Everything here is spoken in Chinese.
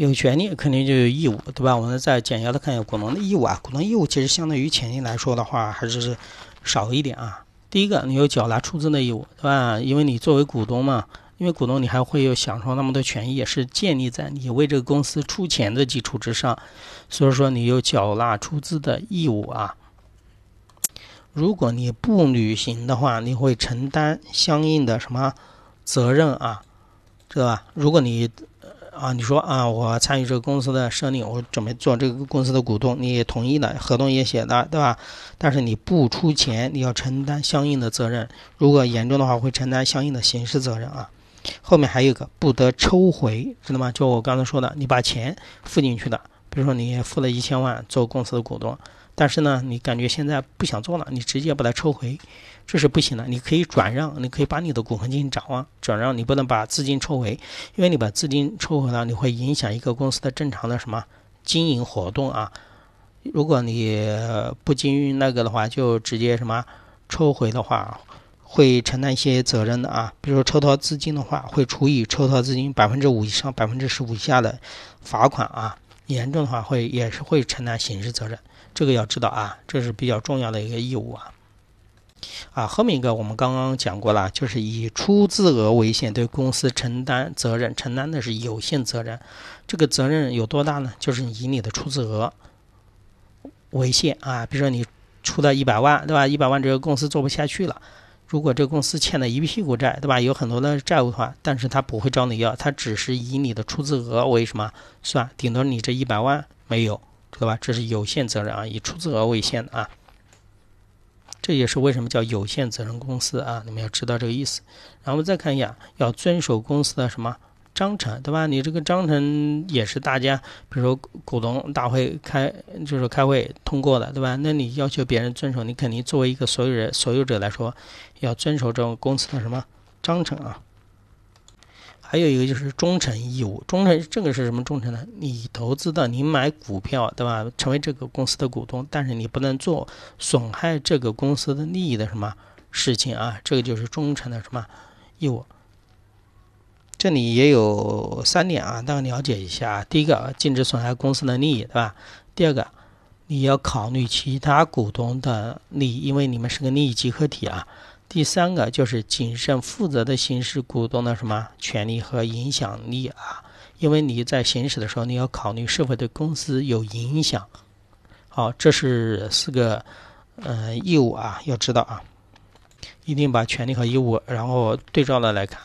有权利肯定就有义务，对吧？我们再简要的看一下股东的义务啊。股东义务其实相对于权利来说的话，还是少一点啊。第一个，你有缴纳出资的义务，对吧？因为你作为股东嘛，因为股东你还会有享受那么多权益，也是建立在你为这个公司出钱的基础之上，所以说你有缴纳出资的义务啊。如果你不履行的话，你会承担相应的什么责任啊？知道吧？如果你啊，你说啊，我参与这个公司的设立，我准备做这个公司的股东，你也同意了，合同也写的，对吧？但是你不出钱，你要承担相应的责任。如果严重的话，会承担相应的刑事责任啊。后面还有一个不得抽回，知道吗？就我刚才说的，你把钱付进去的，比如说你付了一千万做公司的股东，但是呢，你感觉现在不想做了，你直接把它抽回。这是不行的，你可以转让，你可以把你的股份进行转让，转让你不能把资金抽回，因为你把资金抽回了，你会影响一个公司的正常的什么经营活动啊。如果你不经营那个的话，就直接什么抽回的话，会承担一些责任的啊。比如说抽逃资金的话，会处以抽逃资金百分之五以上百分之十五以下的罚款啊，严重的话会也是会承担刑事责任，这个要知道啊，这是比较重要的一个义务啊。啊，后面一个我们刚刚讲过了，就是以出资额为限对公司承担责任，承担的是有限责任。这个责任有多大呢？就是以你的出资额为限啊。比如说你出了一百万，对吧？一百万这个公司做不下去了，如果这公司欠了一屁股债，对吧？有很多的债务的话，但是他不会找你要，他只是以你的出资额为什么算？顶多你这一百万没有，知道吧？这是有限责任啊，以出资额为限的啊。这也是为什么叫有限责任公司啊？你们要知道这个意思。然后再看一下，要遵守公司的什么章程，对吧？你这个章程也是大家，比如说股东大会开，就是开会通过的，对吧？那你要求别人遵守，你肯定作为一个所有人、所有者来说，要遵守这种公司的什么章程啊？还有一个就是忠诚义务，忠诚这个是什么忠诚呢？你投资的，你买股票，对吧？成为这个公司的股东，但是你不能做损害这个公司的利益的什么事情啊？这个就是忠诚的什么义务？这里也有三点啊，大家了解一下。第一个，禁止损害公司的利益，对吧？第二个，你要考虑其他股东的利益，因为你们是个利益集合体啊。第三个就是谨慎负责的行使股东的什么权利和影响力啊？因为你在行使的时候，你要考虑是否对公司有影响。好，这是四个呃义务啊，要知道啊，一定把权利和义务然后对照的来看。